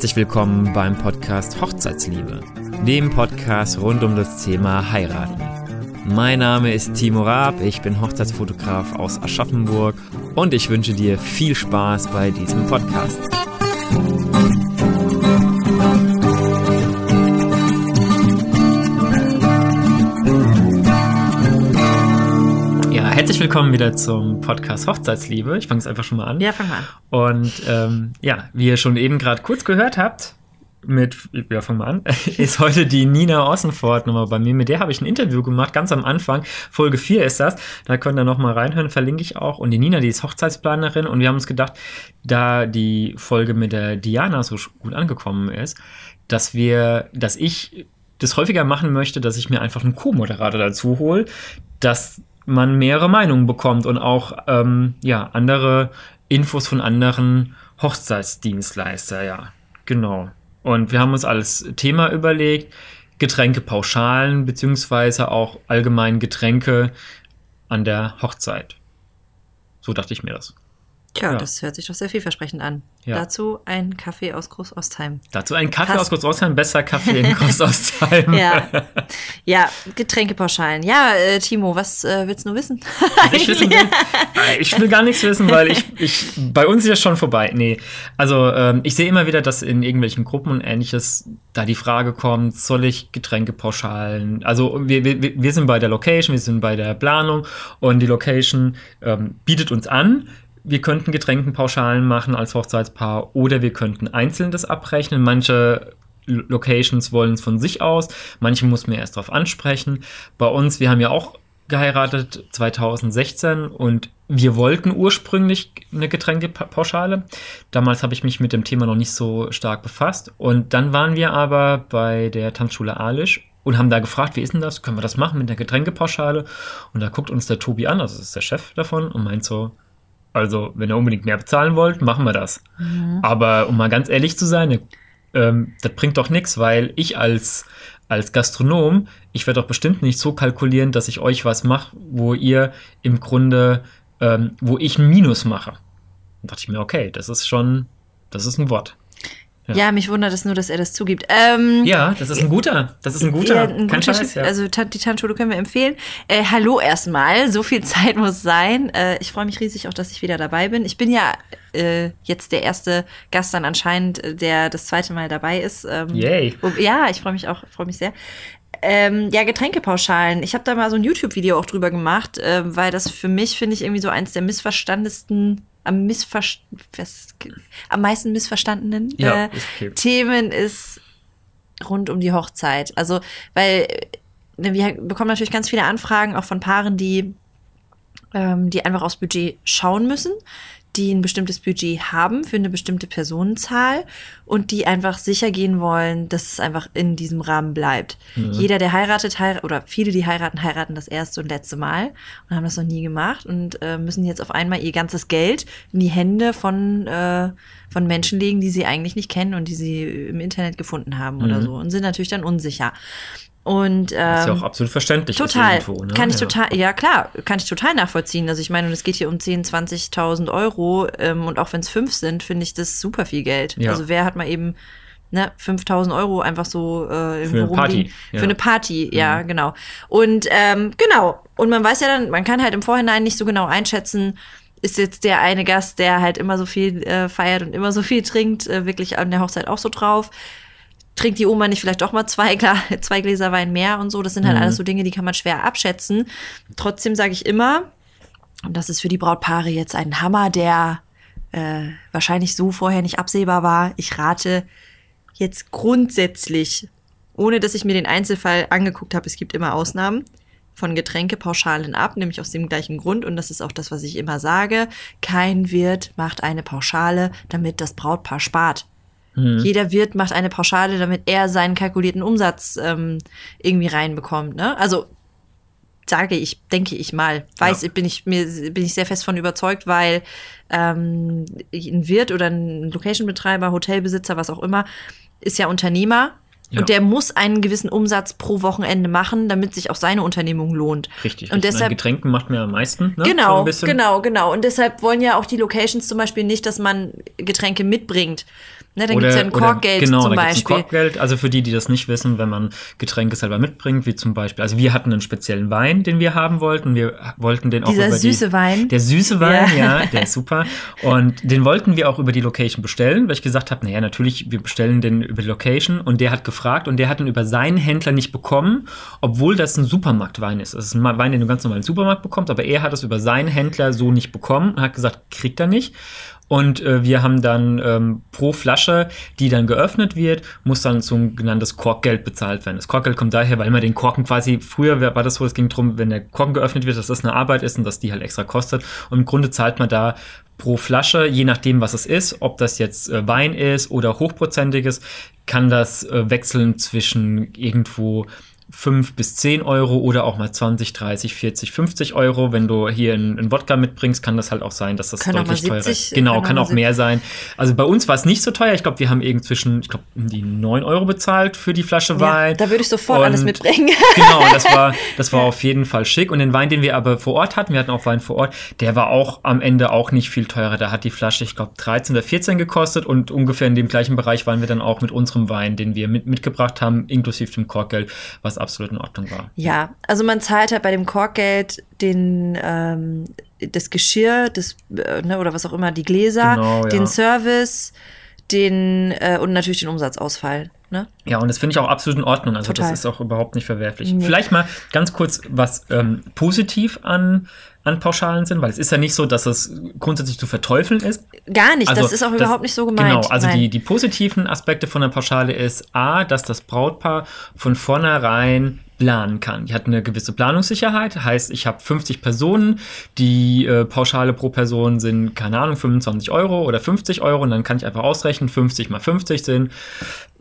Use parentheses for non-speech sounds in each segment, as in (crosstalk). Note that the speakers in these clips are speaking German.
herzlich willkommen beim Podcast Hochzeitsliebe, dem Podcast rund um das Thema Heiraten. Mein Name ist Timo Raab, ich bin Hochzeitsfotograf aus Aschaffenburg und ich wünsche dir viel Spaß bei diesem Podcast. Herzlich willkommen wieder zum Podcast Hochzeitsliebe. Ich fange es einfach schon mal an. Ja, fang mal an. Und ähm, ja, wie ihr schon eben gerade kurz gehört habt, mit, ja, fangen wir an, (laughs) ist heute die Nina Ossenfort nochmal bei mir. Mit der habe ich ein Interview gemacht, ganz am Anfang. Folge 4 ist das. Da könnt ihr nochmal reinhören, verlinke ich auch. Und die Nina, die ist Hochzeitsplanerin. Und wir haben uns gedacht, da die Folge mit der Diana so gut angekommen ist, dass wir, dass ich das häufiger machen möchte, dass ich mir einfach einen Co-Moderator dazu hole, dass man mehrere Meinungen bekommt und auch ähm, ja, andere Infos von anderen Hochzeitsdienstleister, ja, genau. Und wir haben uns als Thema überlegt, Getränkepauschalen beziehungsweise auch allgemein Getränke an der Hochzeit. So dachte ich mir das. Tja, Ja. das hört sich doch sehr vielversprechend an. Ja. Dazu ein Kaffee aus Großostheim. Dazu ein Kaffee Passt. aus Großostheim, besser Kaffee in (laughs) Großostheim. Ja, ja Getränkepauschalen. Ja, äh, Timo, was äh, willst du wissen? (laughs) Ich, wissen will, (laughs) Äh, ich will gar nichts wissen, weil ich, ich bei uns ist ja schon vorbei. Nee, also ähm, ich sehe immer wieder, dass in irgendwelchen Gruppen und ähnliches da die Frage kommt, soll ich Getränkepauschalen? Also wir, wir, wir sind bei der Location, wir sind bei der Planung und die Location ähm, bietet uns an, wir könnten Getränkenpauschalen machen als Hochzeitspaar oder wir könnten einzeln das abrechnen. Manche Lo- Locations wollen es von sich aus, manche muss man erst darauf ansprechen. Bei uns, wir haben ja auch geheiratet 2016 und wir wollten ursprünglich eine Getränkepauschale. Damals habe ich mich mit dem Thema noch nicht so stark befasst. Und dann waren wir aber bei der Tanzschule Alisch und haben da gefragt, wie ist denn das? Können wir das machen mit einer Getränkepauschale? Und da guckt uns der Tobi an, also ist der Chef davon, und meint so, also wenn ihr unbedingt mehr bezahlen wollt, machen wir das. Aber um mal ganz ehrlich zu sein, ähm, das bringt doch nichts, weil ich als, als Gastronom, ich werde doch bestimmt nicht so kalkulieren, dass ich euch was mache, wo ihr im Grunde, ähm, wo ich ein Minus mache. Dann dachte ich mir, okay, das ist schon, das ist ein Wort. Ja. Ja, mich wundert es nur, dass er das zugibt. Ähm, Ja, das ist ein guter, das ist ein guter, Ja, ein guter Scheiß, ja. Also die Tanzschule können wir empfehlen. Äh, hallo erstmal, so viel (laughs) Zeit muss sein. Äh, ich freue mich riesig auch, dass ich wieder dabei bin. Ich bin ja äh, jetzt der erste Gast dann anscheinend, äh, der das zweite Mal dabei ist. Ähm, Yay. wo- Ja, ich freue mich auch, freue mich sehr. Ähm, ja, Getränkepauschalen. Ich habe da mal so ein YouTube-Video auch drüber gemacht, äh, weil das für mich, finde ich, irgendwie so eins der missverstandesten, am, Missver was- am meisten missverstandenen Ja, äh, ist okay. Themen ist rund um die Hochzeit. Also, weil ne, wir bekommen natürlich ganz viele Anfragen auch von Paaren, die, ähm, die einfach aufs Budget schauen müssen, die ein bestimmtes Budget haben für eine bestimmte Personenzahl und die einfach sicher gehen wollen, dass es einfach in diesem Rahmen bleibt. Jeder, der heiratet, heiratet, oder viele, die heiraten, heiraten das erste und letzte Mal und haben das noch nie gemacht und äh, müssen jetzt auf einmal ihr ganzes Geld in die Hände von, äh, von Menschen legen, die sie eigentlich nicht kennen und die sie im Internet gefunden haben oder so und sind natürlich dann unsicher. Und ist ja ähm, auch absolut verständlich. Total. irgendwo, ne? Kann ich ja. total, ja klar, kann ich total nachvollziehen. Also ich meine, und es geht hier um 10.000, 20.000 Euro ähm, und auch wenn es fünf sind, finde ich das super viel Geld. Ja. Also wer hat mal eben ne, 5.000 Euro einfach so äh, irgendwo eine Party, ja. Für eine Party, ja, genau. Und ähm, genau, und man weiß ja dann, man kann halt im Vorhinein nicht so genau einschätzen, ist jetzt der eine Gast, der halt immer so viel äh, feiert und immer so viel trinkt, äh, wirklich an der Hochzeit auch so drauf trinkt die Oma nicht vielleicht doch mal zwei, Gla (laughs) zwei Gläser Wein mehr und so. Das sind halt Mhm. alles so Dinge, die kann man schwer abschätzen. Trotzdem sage ich immer, und das ist für die Brautpaare jetzt ein Hammer, der äh, wahrscheinlich so vorher nicht absehbar war. Ich rate jetzt grundsätzlich, ohne dass ich mir den Einzelfall angeguckt habe, es gibt immer Ausnahmen von Getränkepauschalen ab, nämlich aus dem gleichen Grund. Und das ist auch das, was ich immer sage. Kein Wirt macht eine Pauschale, damit das Brautpaar spart. Jeder Wirt macht eine Pauschale, damit er seinen kalkulierten Umsatz ähm, irgendwie reinbekommt. Ne? Also sage ich, denke ich mal, weiß, Ja. bin ich mir bin ich sehr fest von überzeugt, weil ähm, ein Wirt oder ein Location-Betreiber, Hotelbesitzer, was auch immer, ist ja Unternehmer Ja. und der muss einen gewissen Umsatz pro Wochenende machen, damit sich auch seine Unternehmung lohnt. Richtig. Und richtig. deshalb Getränken macht mir am meisten. Ne? So Genau, bisschen. genau, genau. Und deshalb wollen ja auch die Locations zum Beispiel nicht, dass man Getränke mitbringt. Ne, dann gibt es ja ein Korkgeld genau, zum Beispiel. Ein Korkgeld, also für die, die das nicht wissen, wenn man Getränke selber mitbringt, wie zum Beispiel, also wir hatten einen speziellen Wein, den wir haben wollten. Wir wollten den auch Dieser über süße die, Wein. Der süße Wein, Ja. ja. der ist super. Und den wollten wir auch über die Location bestellen, weil ich gesagt habe, naja, natürlich, wir bestellen den über die Location. Und der hat gefragt und der hat ihn über seinen Händler nicht bekommen, obwohl das ein Supermarktwein ist. Das ist ein Wein, den du ganz normal im Supermarkt bekommst, aber er hat es über seinen Händler so nicht bekommen und hat gesagt, kriegt er nicht. Und äh, wir haben dann ähm, pro Flasche, die dann geöffnet wird, muss dann so ein genanntes Korkgeld bezahlt werden. Das Korkgeld kommt daher, weil man den Korken quasi, früher war das so, es ging darum, wenn der Korken geöffnet wird, dass das eine Arbeit ist und dass die halt extra kostet. Und im Grunde zahlt man da pro Flasche, je nachdem, was es ist, ob das jetzt äh, Wein ist oder hochprozentiges, kann das äh, wechseln zwischen irgendwo 5 bis 10 Euro oder auch mal 20, 30, 40, 50 Euro. Wenn du hier einen, Wodka mitbringst, kann das halt auch sein, dass das Kann deutlich teurer 70, ist. Genau, kann auch kann mehr sein. Also bei uns war es nicht so teuer. Ich glaube, wir haben irgend zwischen, ich glaube, um die 9 Euro bezahlt für die Flasche Ja, Wein. da würde ich sofort Und alles mitbringen. (laughs) Genau, das war, (laughs) das war auf jeden Fall schick. Und den Wein, den wir aber vor Ort hatten, wir hatten auch Wein vor Ort, der war auch am Ende auch nicht viel teurer. Da hat die Flasche, ich glaube, 13 oder 14 gekostet und ungefähr in dem gleichen Bereich waren wir dann auch mit unserem Wein, den wir mit, mitgebracht haben, inklusive dem Korkgeld, was absolut in Ordnung war. Ja, also man zahlt halt bei dem Korkgeld den ähm, das Geschirr, das äh, ne, oder was auch immer, die Gläser, Genau, ja. den Service, den äh, und natürlich den Umsatzausfall. Ne? Ja, und das finde ich auch absolut in Ordnung. Also Total. das ist auch überhaupt nicht verwerflich. Nee. Vielleicht mal ganz kurz, was ähm, positiv an, an Pauschalen sind, weil es ist ja nicht so, dass es grundsätzlich zu verteufeln ist. Gar nicht, Also das ist auch das- überhaupt nicht so gemeint. Genau, also Nein. die, die positiven Aspekte von der Pauschale ist A, dass das Brautpaar von vornherein planen kann. Die hat eine gewisse Planungssicherheit, heißt, ich habe 50 Personen, die äh, Pauschale pro Person sind, keine Ahnung, 25 Euro oder 50 Euro und dann kann ich einfach ausrechnen, 50 mal 50 sind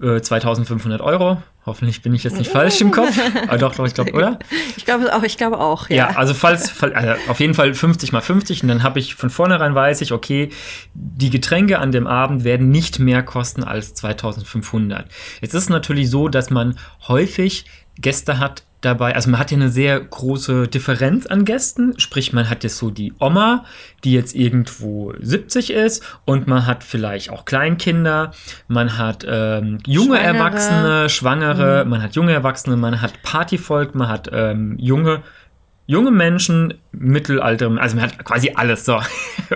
äh, 2500 Euro. Hoffentlich bin ich jetzt nicht falsch im Kopf. Aber (laughs) doch, doch, ich glaube, oder? ich glaube auch, ich glaube auch, ja. Ja, also falls, fall- also auf jeden Fall 50 mal 50 und dann habe ich von vornherein weiß ich, okay, die Getränke an dem Abend werden nicht mehr kosten als 2500. Jetzt ist es natürlich so, dass man häufig Gäste hat dabei, also man hat ja eine sehr große Differenz an Gästen, sprich man hat jetzt so die Oma, die jetzt irgendwo 70 ist und man hat vielleicht auch Kleinkinder, man hat ähm, junge Schwangere. Erwachsene, Schwangere, man hat junge Erwachsene, man hat Partyvolk, man hat ähm, junge junge Menschen, Mittelalter, also man hat quasi alles so. (laughs)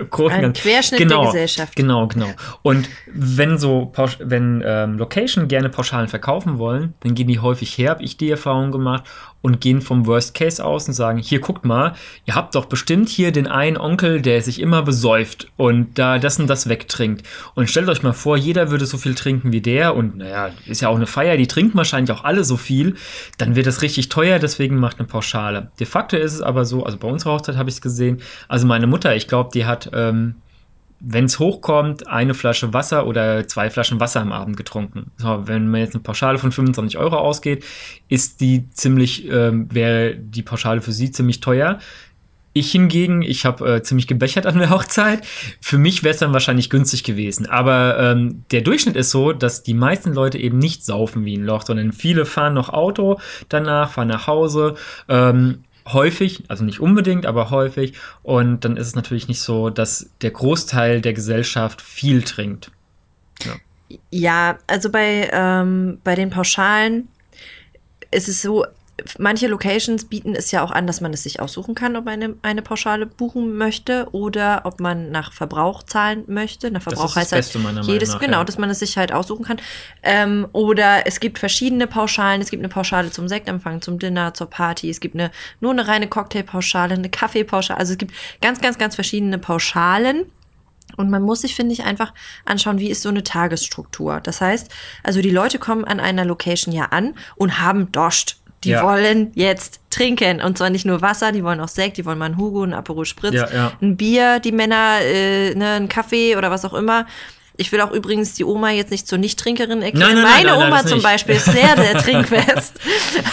Ein Querschnitt der Gesellschaft. Genau, genau. Und wenn so, wenn ähm, Location gerne Pauschalen verkaufen wollen, dann gehen die häufig her, habe ich die Erfahrung gemacht, und gehen vom Worst Case aus und sagen, hier guckt mal, ihr habt doch bestimmt hier den einen Onkel, der sich immer besäuft und da das und das wegtrinkt. Und stellt euch mal vor, jeder würde so viel trinken wie der und naja, ist ja auch eine Feier, die trinken wahrscheinlich auch alle so viel, dann wird das richtig teuer, deswegen macht eine Pauschale. De facto ist es aber so, also bei unserer Hochzeit habe ich es gesehen, also meine Mutter, ich glaube, die hat ähm, wenn es hochkommt, eine Flasche Wasser oder zwei Flaschen Wasser am Abend getrunken. So, wenn man jetzt eine Pauschale von 25 Euro ausgeht, ist die ziemlich, ähm, wäre die Pauschale für sie ziemlich teuer. Ich hingegen, ich habe äh, ziemlich gebechert an der Hochzeit. Für mich wäre es dann wahrscheinlich günstig gewesen. Aber ähm, der Durchschnitt ist so, dass die meisten Leute eben nicht saufen wie ein Loch, sondern viele fahren noch Auto danach, fahren nach Hause. Ähm, häufig, also nicht unbedingt, aber häufig. Und dann ist es natürlich nicht so, dass der Großteil der Gesellschaft viel trinkt. Ja, also bei, ähm, bei den Pauschalen ist es so, manche Locations bieten es ja auch an, dass man es sich aussuchen kann, ob man eine, eine Pauschale buchen möchte oder ob man nach Verbrauch zahlen möchte. Nach Verbrauch ist das heißt halt Beste meiner Meinung jedes, nach, genau, ja. dass man es sich halt aussuchen kann. Ähm, oder es gibt verschiedene Pauschalen. Es gibt eine Pauschale zum Sektempfang, zum Dinner, zur Party. Es gibt eine nur eine reine Cocktailpauschale, eine Kaffeepauschale. Also es gibt ganz, ganz, ganz verschiedene Pauschalen. Und man muss sich, finde ich, einfach anschauen, wie ist so eine Tagesstruktur. Das heißt, also die Leute kommen an einer Location ja an und haben Dorscht. Die Ja. wollen jetzt trinken. Und zwar nicht nur Wasser, die wollen auch Sekt, die wollen mal einen Hugo, einen Aperol Spritz, Ja, ja. ein Bier, die Männer, äh, ne, einen Kaffee oder was auch immer. Ich will auch übrigens die Oma jetzt nicht zur Nichttrinkerin erklären. Nein, nein, Meine nein, Oma zum. Beispiel ist sehr, sehr (laughs) trinkfest.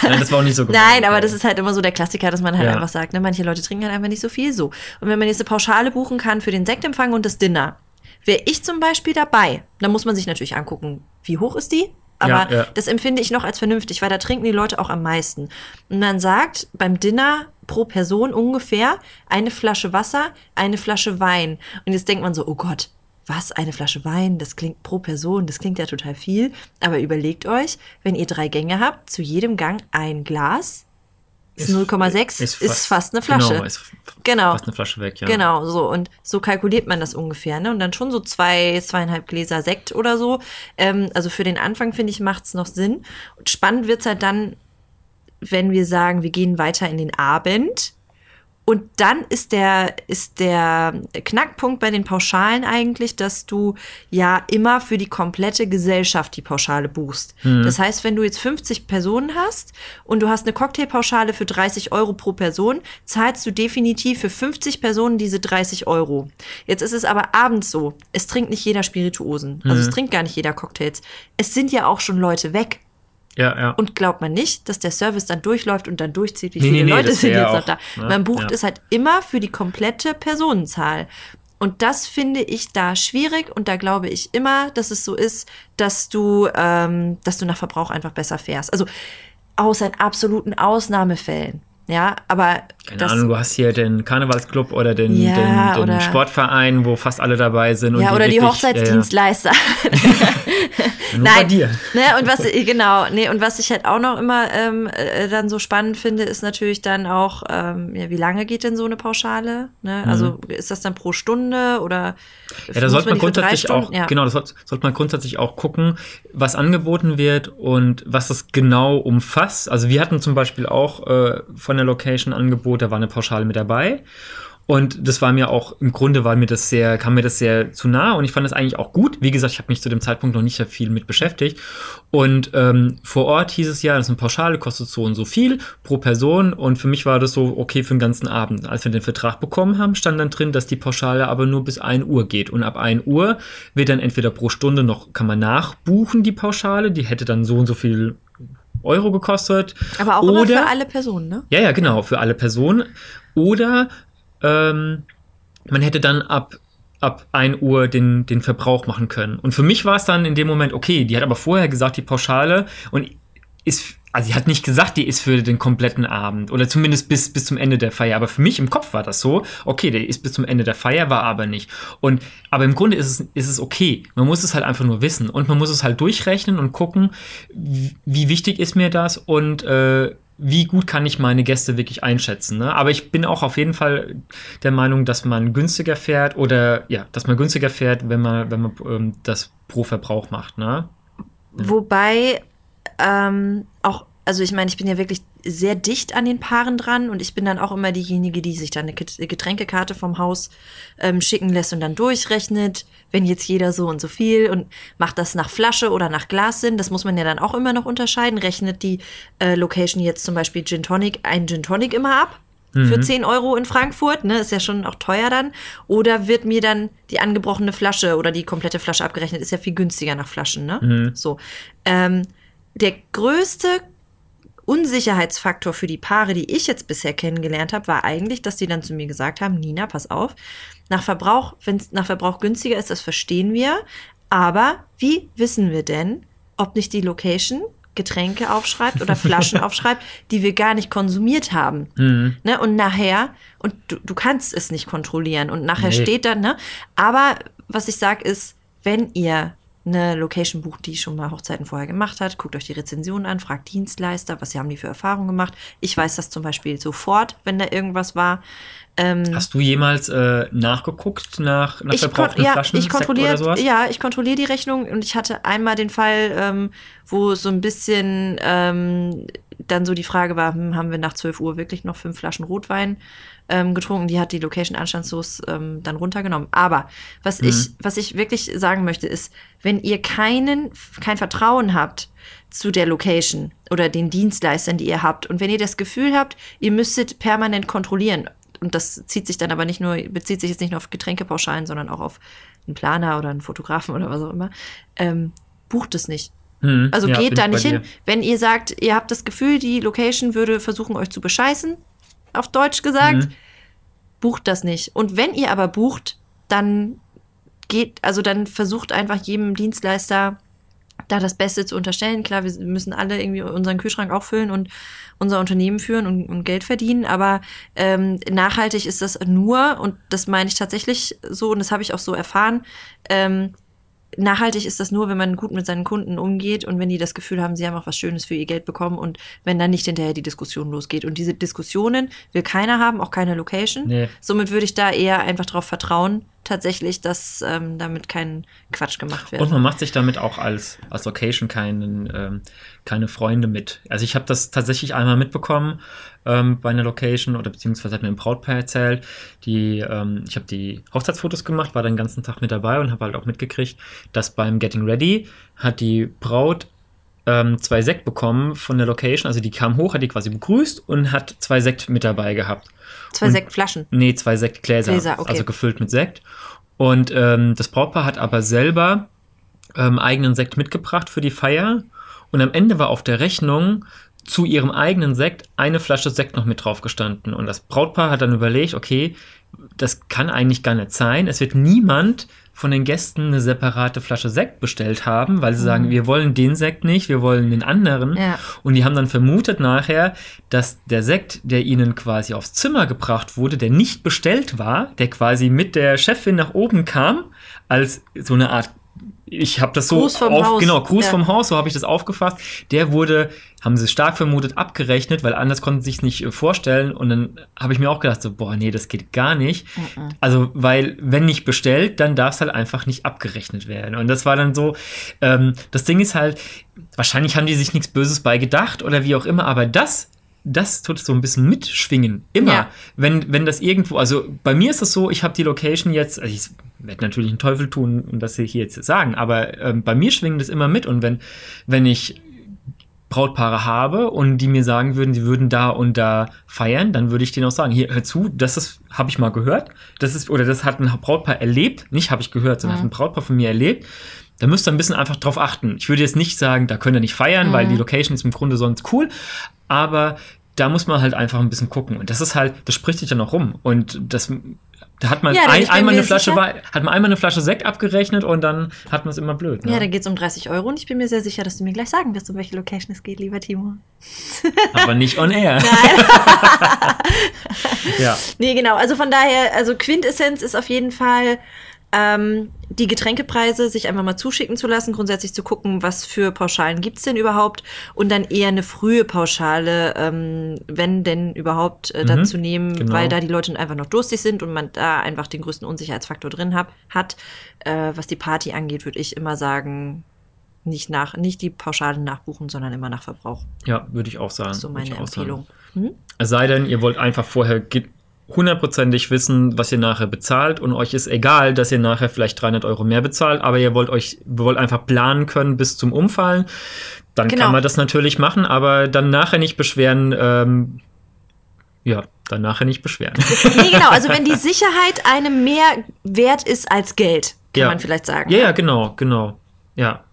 Nein, das war auch nicht so gemeint. Nein, aber das ist halt immer so der Klassiker, dass man halt Ja. einfach sagt, ne, manche Leute trinken halt einfach nicht so viel so. Und wenn man jetzt eine Pauschale buchen kann für den Sektempfang und das Dinner, wäre ich zum Beispiel dabei. Dann muss man sich natürlich angucken, wie hoch ist die? Aber Ja, ja. das empfinde ich noch als vernünftig, weil da trinken die Leute auch am meisten. Und man sagt beim Dinner pro Person ungefähr eine Flasche Wasser, eine Flasche Wein. Und jetzt denkt man so, oh Gott, was, eine Flasche Wein, das klingt pro Person, das klingt ja total viel. Aber überlegt euch, wenn ihr drei Gänge habt, zu jedem Gang ein Glas, 0,6, ist, ist, fast eine Flasche. Genau, ist genau. fast eine Flasche weg, ja. Genau, so. Und so kalkuliert man das ungefähr, ne? Und dann schon so zwei, zweieinhalb Gläser Sekt oder so. Ähm, also für den Anfang, finde ich, macht es noch Sinn. Und spannend wird's halt dann, wenn wir sagen, wir gehen weiter in den Abend. Und dann ist der, ist der Knackpunkt bei den Pauschalen eigentlich, dass du ja immer für die komplette Gesellschaft die Pauschale buchst. Das heißt, wenn du jetzt 50 Personen hast und du hast eine Cocktailpauschale für 30 Euro pro Person, zahlst du definitiv für 50 Personen diese 30 Euro. Jetzt ist es aber abends so, es trinkt nicht jeder Spirituosen. Also es trinkt gar nicht jeder Cocktails. Es sind ja auch schon Leute weg. Ja, ja. Und glaubt man nicht, dass der Service dann durchläuft und dann durchzieht, wie Nee, viele nee, Leute sind jetzt noch da. ne? Man bucht Ja. es halt immer für die komplette Personenzahl. Und das finde ich da schwierig und da glaube ich immer, dass es so ist, dass du, ähm, dass du nach Verbrauch einfach besser fährst. Also außer in absoluten Ausnahmefällen. Ja, aber Keine Ahnung, du hast hier den Karnevalsclub oder den, Ja, den, den oder- Sportverein, wo fast alle dabei sind. ja, oder die wirklich- Hochzeitsdienstleister. Ja. (laughs) Nur bei dir. Ne, und was genau, nee, und was ich halt auch noch immer ähm, äh, dann so spannend finde, ist natürlich dann auch, ähm, ja, wie lange geht denn so eine Pauschale? Ne? Also ist das dann pro Stunde oder Mhm. Ja, da sollte man die grundsätzlich auch, ja. genau, das sollte, sollte man grundsätzlich auch gucken, was angeboten wird und was das genau umfasst. Also wir hatten zum Beispiel auch äh, von der Location Angebot, da war eine Pauschale mit dabei. Und das war mir auch, im Grunde war mir das sehr, kam mir das sehr zu nah und ich fand das eigentlich auch gut. Wie gesagt, ich habe mich zu dem Zeitpunkt noch nicht sehr viel mit beschäftigt. Und ähm, vor Ort hieß es ja, das ist eine Pauschale, kostet so und so viel pro Person. Und für mich war das so okay für den ganzen Abend. Als wir den Vertrag bekommen haben, stand dann drin, dass die Pauschale aber nur bis 1 Uhr geht. Und ab 1 Uhr wird dann entweder pro Stunde noch, kann man nachbuchen, die Pauschale, die hätte dann so und so viel Euro gekostet. Aber auch immer Oder- für alle Personen, ne? ja, ja, genau, für alle Personen. Oder ähm, man hätte dann ab, ab 1 Uhr den, den Verbrauch machen können. Und für mich war es dann in dem Moment, okay, die hat aber vorher gesagt, die Pauschale und ist, also sie hat nicht gesagt, die ist für den kompletten Abend oder zumindest bis, bis zum Ende der Feier. Aber für mich im Kopf war das so, okay, der ist bis zum Ende der Feier, war aber nicht. Und, aber im Grunde ist es, ist es okay. Man muss es halt einfach nur wissen und man muss es halt durchrechnen und gucken, wie, wichtig ist mir das und äh, wie gut kann ich meine Gäste wirklich einschätzen. Ne? Aber ich bin auch auf jeden Fall der Meinung, dass man günstiger fährt oder ja, dass man günstiger fährt, wenn man, wenn man ähm, das pro Verbrauch macht. Ne? Wobei ähm, also ich meine, ich bin ja wirklich sehr dicht an den Paaren dran und ich bin dann auch immer diejenige, die sich dann eine Get- Getränkekarte vom Haus ähm, schicken lässt und dann durchrechnet, wenn jetzt jeder so und so viel und macht das nach Flasche oder nach Glas Sinn. Das muss man ja dann auch immer noch unterscheiden. Rechnet die äh, Location jetzt zum Beispiel Gin Tonic, ein Gin Tonic immer ab? Für 10 Euro in Frankfurt, ne, ist ja schon auch teuer dann. Oder wird mir dann die angebrochene Flasche oder die komplette Flasche abgerechnet? Ist ja viel günstiger nach Flaschen, ne? So. Ähm, der größte Unsicherheitsfaktor für die Paare, die ich jetzt bisher kennengelernt habe, war eigentlich, dass die dann zu mir gesagt haben, Nina, pass auf, nach Verbrauch, wenn es nach Verbrauch günstiger ist, das verstehen wir. Aber wie wissen wir denn, ob nicht die Location Getränke aufschreibt oder Flaschen (laughs) aufschreibt, die wir gar nicht konsumiert haben. Ne? Und nachher, und du, du kannst es nicht kontrollieren, und nachher Nee. steht dann, ne? Aber was ich sage ist, wenn ihr eine Location bucht, die schon mal Hochzeiten vorher gemacht hat, guckt euch die Rezensionen an, fragt Dienstleister, was sie haben die für Erfahrungen gemacht. Ich weiß das zum Beispiel sofort, wenn da irgendwas war. Ähm, Hast du jemals äh, nachgeguckt nach, nach verbrauchten ja, Flaschen? ich kontrolliere, ja, ich kontrolliere die Rechnung und ich hatte einmal den Fall, ähm, wo so ein bisschen ähm, dann so die Frage war, hm, haben wir nach 12 Uhr wirklich noch fünf Flaschen Rotwein ähm, getrunken? Die hat die Location anstandslos ähm, dann runtergenommen. Aber was ich, was ich wirklich sagen möchte, ist, wenn ihr keinen, kein Vertrauen habt zu der Location oder den Dienstleistern, die ihr habt, und wenn ihr das Gefühl habt, ihr müsstet permanent kontrollieren, und das zieht sich dann aber nicht nur, bezieht sich jetzt nicht nur auf Getränkepauschalen, sondern auch auf einen Planer oder einen Fotografen oder was auch immer, ähm, bucht es nicht. Hm, Also ja, geht da nicht hin. dir. Wenn ihr sagt, ihr habt das Gefühl, die Location würde versuchen, euch zu bescheißen, auf Deutsch gesagt, Mhm. bucht das nicht. Und wenn ihr aber bucht, dann geht, also dann versucht einfach jedem Dienstleister da das Beste zu unterstellen. Klar, wir müssen alle irgendwie unseren Kühlschrank auch füllen und unser Unternehmen führen und, und Geld verdienen, aber ähm, nachhaltig ist das nur, und das meine ich tatsächlich so, und das habe ich auch so erfahren, ähm, nachhaltig ist das nur, wenn man gut mit seinen Kunden umgeht und wenn die das Gefühl haben, sie haben auch was Schönes für ihr Geld bekommen und wenn dann nicht hinterher die Diskussion losgeht. Und diese Diskussionen will keiner haben, auch keine Location. Nee. Somit würde ich da eher einfach darauf vertrauen, tatsächlich, dass ähm, damit kein Quatsch gemacht wird. Und man macht sich damit auch als, als Location keinen, ähm, keine Freunde mit. Also ich habe das tatsächlich einmal mitbekommen ähm, bei einer Location oder beziehungsweise hat mir ein Brautpaar erzählt, die, ähm, ich habe die Hochzeitsfotos gemacht, war den ganzen Tag mit dabei und habe halt auch mitgekriegt, dass beim Getting Ready hat die Braut ähm, zwei Sekt bekommen von der Location, also die kam hoch, hat die quasi begrüßt und hat zwei Sekt mit dabei gehabt. Zwei und- Sektflaschen. Nee, zwei Sektgläser, Gläser, okay. also gefüllt mit Sekt. Und ähm, das Brautpaar hat aber selber ähm, eigenen Sekt mitgebracht für die Feier. Und am Ende war auf der Rechnung zu ihrem eigenen Sekt eine Flasche Sekt noch mit drauf gestanden. Und das Brautpaar hat dann überlegt, okay, das kann eigentlich gar nicht sein. Es wird niemand von den Gästen eine separate Flasche Sekt bestellt haben, weil sie sagen, wir wollen den Sekt nicht, wir wollen den anderen. Mhm. Ja. Und die haben dann vermutet nachher, dass der Sekt, der ihnen quasi aufs Zimmer gebracht wurde, der nicht bestellt war, der quasi mit der Chefin nach oben kam, als so eine Art ich habe das so Gruß vom auf, Haus. genau Gruß Ja. vom Haus, so habe ich das aufgefasst. Der wurde, haben sie stark vermutet, abgerechnet, weil anders konnten sie sich nicht äh, vorstellen. Und dann habe ich mir auch gedacht, so boah, nee, das geht gar nicht. Also weil wenn nicht bestellt, dann darf es halt einfach nicht abgerechnet werden. Und das war dann so. Ähm, das Ding ist halt, wahrscheinlich haben die sich nichts Böses bei gedacht oder wie auch immer, aber das das tut so ein bisschen mitschwingen. Immer. Ja. Wenn, wenn das irgendwo, also bei mir ist es so, ich habe die Location jetzt, also ich werde natürlich einen Teufel tun und das hier jetzt sagen, aber ähm, bei mir schwingt das immer mit und wenn, wenn ich Brautpaare habe und die mir sagen würden, sie würden da und da feiern, dann würde ich denen auch sagen, hier, hör zu, das ist, habe ich mal gehört, das ist, oder das hat ein Brautpaar erlebt, nicht habe ich gehört, sondern hat ein Brautpaar von mir erlebt, da müsst ihr ein bisschen einfach drauf achten. Ich würde jetzt nicht sagen, da könnt ihr nicht feiern, weil die Location ist im Grunde sonst cool, aber da muss man halt einfach ein bisschen gucken. Und das ist halt, das spricht sich dann auch rum. Und das, da hat man Ja, ein, einmal eine Flasche, sicher- hat man einmal eine Flasche Sekt abgerechnet und dann hat man es immer blöd. Ne? Ja, da geht es um 30 Euro und ich bin mir sehr sicher, dass du mir gleich sagen wirst, um welche Location es geht, lieber Timo. (laughs) aber nicht on air. (laughs) ja. Nee, genau. Also von daher, also Quintessenz ist auf jeden Fall, ähm, die Getränkepreise sich einfach mal zuschicken zu lassen, grundsätzlich zu gucken, was für Pauschalen gibt's denn überhaupt und dann eher eine frühe Pauschale, ähm, wenn denn überhaupt, äh, dann Mhm, zu nehmen, genau. weil da die Leute einfach noch durstig sind und man da einfach den größten Unsicherheitsfaktor drin hab, hat. Äh, was die Party angeht, würde ich immer sagen, nicht nach, nicht die Pauschalen nachbuchen, sondern immer nach Verbrauch. Ja, würde ich auch sagen. So meine. Empfehlung. Hm? Es sei denn, ihr wollt einfach vorher hundertprozentig wissen, was ihr nachher bezahlt und euch ist egal, dass ihr nachher vielleicht 300 Euro mehr bezahlt, aber ihr wollt euch, wollt einfach planen können bis zum Umfallen, dann Genau. kann man das natürlich machen, aber dann nachher nicht beschweren, ähm, ja, dann nachher nicht beschweren. (laughs) Nee, genau. Also wenn die Sicherheit einem mehr wert ist als Geld, kann Ja. man vielleicht sagen. Ja, ja, genau, genau. Ja.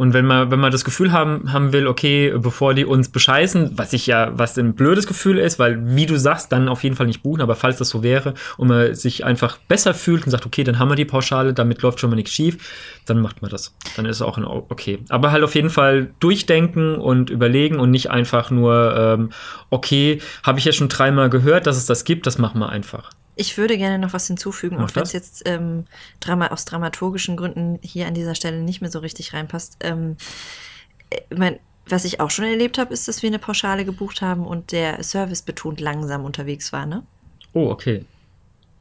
Und wenn man, wenn man das Gefühl haben, haben will, okay, bevor die uns bescheißen, was ich ja, was ein blödes Gefühl ist, weil, wie du sagst, dann auf jeden Fall nicht buchen, aber falls das so wäre und man sich einfach besser fühlt und sagt, okay, dann haben wir die Pauschale, damit läuft schon mal nichts schief, dann macht man das. Dann ist es auch okay. Aber halt auf jeden Fall durchdenken und überlegen und nicht einfach nur, ähm, okay, habe ich ja schon dreimal gehört, dass es das gibt, das machen wir einfach. Ich würde gerne noch was hinzufügen, Mach auch wenn es das. jetzt ähm, Drama, aus dramaturgischen Gründen hier an dieser Stelle nicht mehr so richtig reinpasst. Ähm, äh, mein, was ich auch schon erlebt habe, ist, dass wir eine Pauschale gebucht haben und der Service betont langsam unterwegs war. Ne? Oh, okay.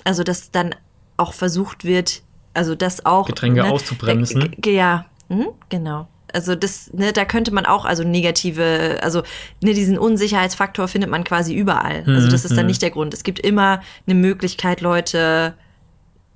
Also, dass dann auch versucht wird, also das auch. Getränke ne, auszubremsen. Äh, Ja, mhm, genau. Also das, ne, da könnte man auch, also negative, also ne, diesen Unsicherheitsfaktor findet man quasi überall. Also das ist dann Mhm. nicht der Grund. Es gibt immer eine Möglichkeit, Leute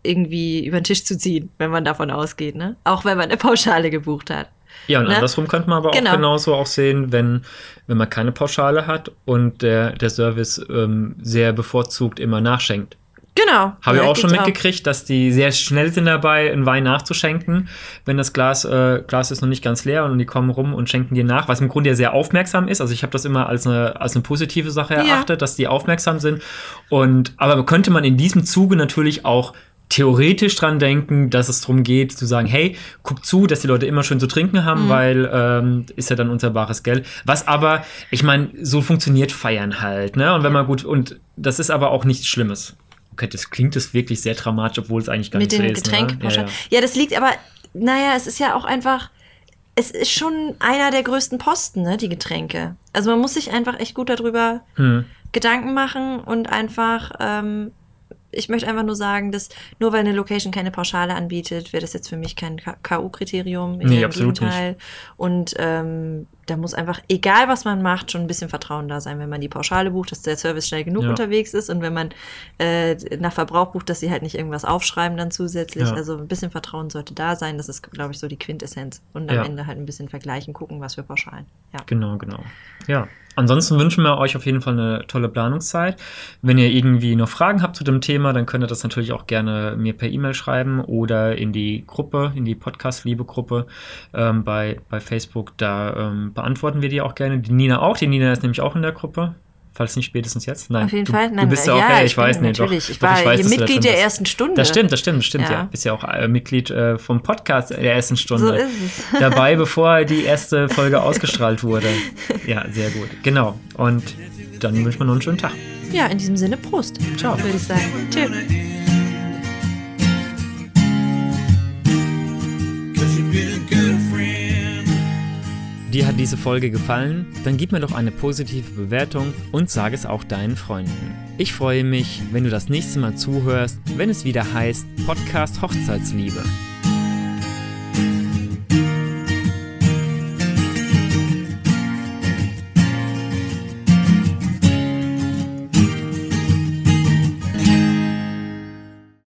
irgendwie über den Tisch zu ziehen, wenn man davon ausgeht, ne? Auch wenn man eine Pauschale gebucht hat. Ja, und Ne? andersrum könnte man aber Genau. auch genauso auch sehen, wenn, wenn man keine Pauschale hat und der, der Service ähm, sehr bevorzugt immer nachschenkt. Genau. Habe Ja, ich auch schon mitgekriegt, dass die sehr schnell sind dabei, einen Wein nachzuschenken, wenn das Glas, äh, Glas ist noch nicht ganz leer und die kommen rum und schenken dir nach, was im Grunde ja sehr aufmerksam ist. Also ich habe das immer als eine, als eine positive Sache Ja. erachtet, dass die aufmerksam sind. Und aber könnte man in diesem Zuge natürlich auch theoretisch dran denken, dass es darum geht, zu sagen, hey, guck zu, dass die Leute immer schön zu trinken haben, mhm. weil ähm, ist ja dann unser bares Geld. Was aber, ich meine, so funktioniert Feiern halt, ne? Und wenn man gut, und das ist aber auch nichts Schlimmes. Okay, das klingt das wirklich sehr dramatisch, obwohl es eigentlich gar Mit nicht so ist. Mit den Getränken. Ne? Ja, ja. ja, das liegt aber, naja, es ist ja auch einfach es ist schon einer der größten Posten, ne, die Getränke. Also man muss sich einfach echt gut darüber hm. Gedanken machen und einfach ähm, ich möchte einfach nur sagen, dass nur weil eine Location keine Pauschale anbietet, wäre das jetzt für mich kein K.O.-Kriterium. Nee, absolut Gegenteil. nicht. Und ähm, da muss einfach, egal was man macht, schon ein bisschen Vertrauen da sein, wenn man die Pauschale bucht, dass der Service schnell genug ja. unterwegs ist und wenn man äh, nach Verbrauch bucht, dass sie halt nicht irgendwas aufschreiben dann zusätzlich. Ja. Also ein bisschen Vertrauen sollte da sein. Das ist, glaube ich, so die Quintessenz. Und am ja. Ende halt ein bisschen vergleichen, gucken, was für Pauschalen. Ja. Genau, genau. Ja. Ansonsten wünschen wir euch auf jeden Fall eine tolle Planungszeit. Wenn ihr irgendwie noch Fragen habt zu dem Thema, dann könnt ihr das natürlich auch gerne mir per E-Mail schreiben oder in die Gruppe, in die Podcast-Liebe-Gruppe ähm, bei, bei Facebook. Da ähm, beantworten wir die auch gerne. Die Nina auch. Die Nina ist nämlich auch in der Gruppe. Falls nicht spätestens jetzt. Nein. Auf jeden du, Fall. Nein, du bist ja auch, ja, ich, ich weiß nicht. Natürlich. Doch, ich war doch, ich weiß, Mitglied der ersten Stunde. Das stimmt, das stimmt, das stimmt, ja. ja. Bist ja auch äh, Mitglied äh, vom Podcast der ersten Stunde. So ist es. (laughs) Dabei, bevor die erste Folge ausgestrahlt wurde. Ja, sehr gut. Genau. Und dann wünschen wir noch einen schönen Tag. Ja, in diesem Sinne, Prost. Ciao. Würde ich sagen. Tschüss. Dir hat diese Folge gefallen? Dann gib mir doch eine positive Bewertung und sag es auch deinen Freunden. Ich freue mich, wenn du das nächste Mal zuhörst, wenn es wieder heißt Podcast Hochzeitsliebe.